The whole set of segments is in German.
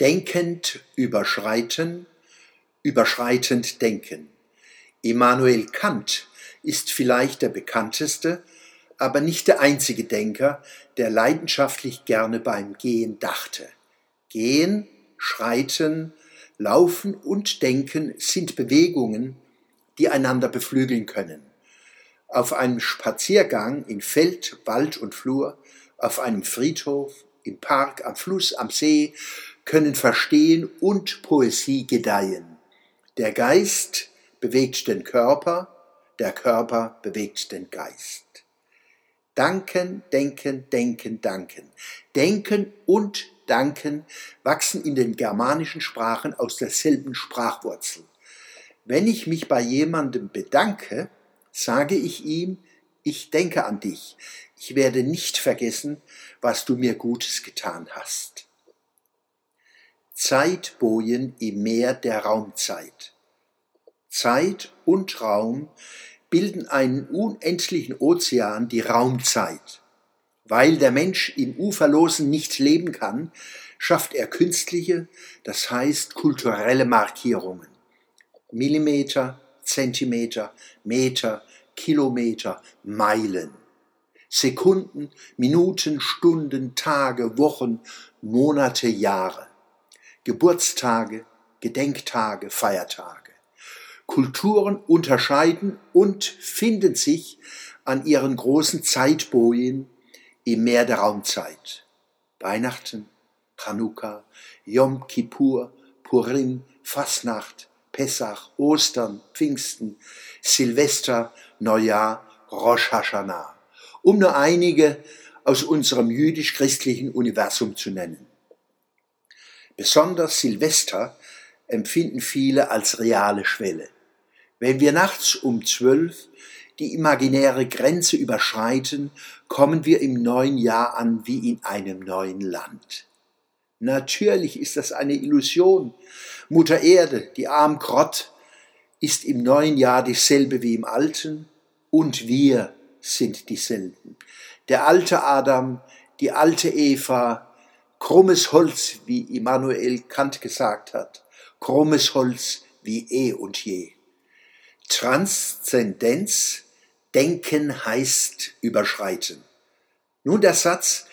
Denkend überschreiten, überschreitend denken. Immanuel Kant ist vielleicht der bekannteste, aber nicht der einzige Denker, der leidenschaftlich gerne beim Gehen dachte. Gehen, schreiten, laufen und denken sind Bewegungen, die einander beflügeln können. Auf einem Spaziergang in Feld, Wald und Flur, auf einem Friedhof, im Park, am Fluss, am See können Verstehen und Poesie gedeihen. Der Geist bewegt den Körper, der Körper bewegt den Geist. Danken, denken, denken, danken. Denken und danken wachsen in den germanischen Sprachen aus derselben Sprachwurzel. Wenn ich mich bei jemandem bedanke, sage ich ihm, ich denke an dich, ich werde nicht vergessen, was du mir Gutes getan hast. Zeitbojen im Meer der Raumzeit. Zeit und Raum bilden einen unendlichen Ozean, die Raumzeit. Weil der Mensch im Uferlosen nicht leben kann, schafft er künstliche, das heißt kulturelle Markierungen. Millimeter, Zentimeter, Meter, Kilometer, Meilen. Sekunden, Minuten, Stunden, Tage, Wochen, Monate, Jahre. Geburtstage, Gedenktage, Feiertage. Kulturen unterscheiden und finden sich an ihren großen Zeitbojen im Meer der Raumzeit. Weihnachten, Chanukka, Yom Kippur, Purim, Fasnacht, Pessach, Ostern, Pfingsten, Silvester, Neujahr, Rosh Hashanah, um nur einige aus unserem jüdisch-christlichen Universum zu nennen. Besonders Silvester empfinden viele als reale Schwelle. Wenn wir nachts um zwölf die imaginäre Grenze überschreiten, kommen wir im neuen Jahr an wie in einem neuen Land. Natürlich ist das eine Illusion. Mutter Erde, die arm Grott, ist im neuen Jahr dieselbe wie im alten und wir sind dieselben. Der alte Adam, die alte Eva, krummes Holz, wie Immanuel Kant gesagt hat, krummes Holz wie eh und je. Transzendenz, denken heißt überschreiten. Nun der Satz,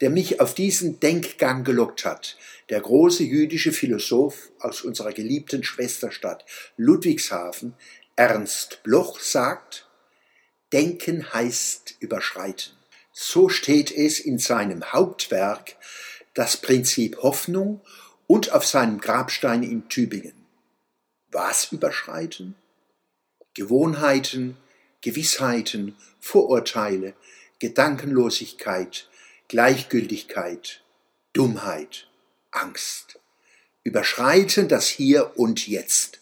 der mich auf diesen Denkgang gelockt hat. Der große jüdische Philosoph aus unserer geliebten Schwesterstadt Ludwigshafen, Ernst Bloch, sagt, Denken heißt überschreiten. So steht es in seinem Hauptwerk Das Prinzip Hoffnung und auf seinem Grabstein in Tübingen. Was überschreiten? Gewohnheiten, Gewissheiten, Vorurteile, Gedankenlosigkeit, Gleichgültigkeit, Dummheit, Angst. Überschreiten das Hier und Jetzt.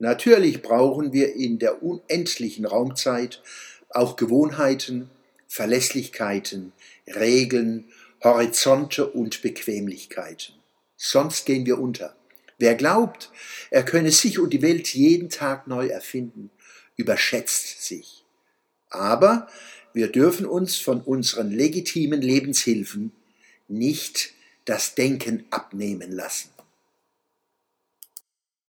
Natürlich brauchen wir in der unendlichen Raumzeit auch Gewohnheiten, Verlässlichkeiten, Regeln, Horizonte und Bequemlichkeiten. Sonst gehen wir unter. Wer glaubt, er könne sich und die Welt jeden Tag neu erfinden, überschätzt sich. Aber wir dürfen uns von unseren legitimen Lebenshilfen nicht das Denken abnehmen lassen.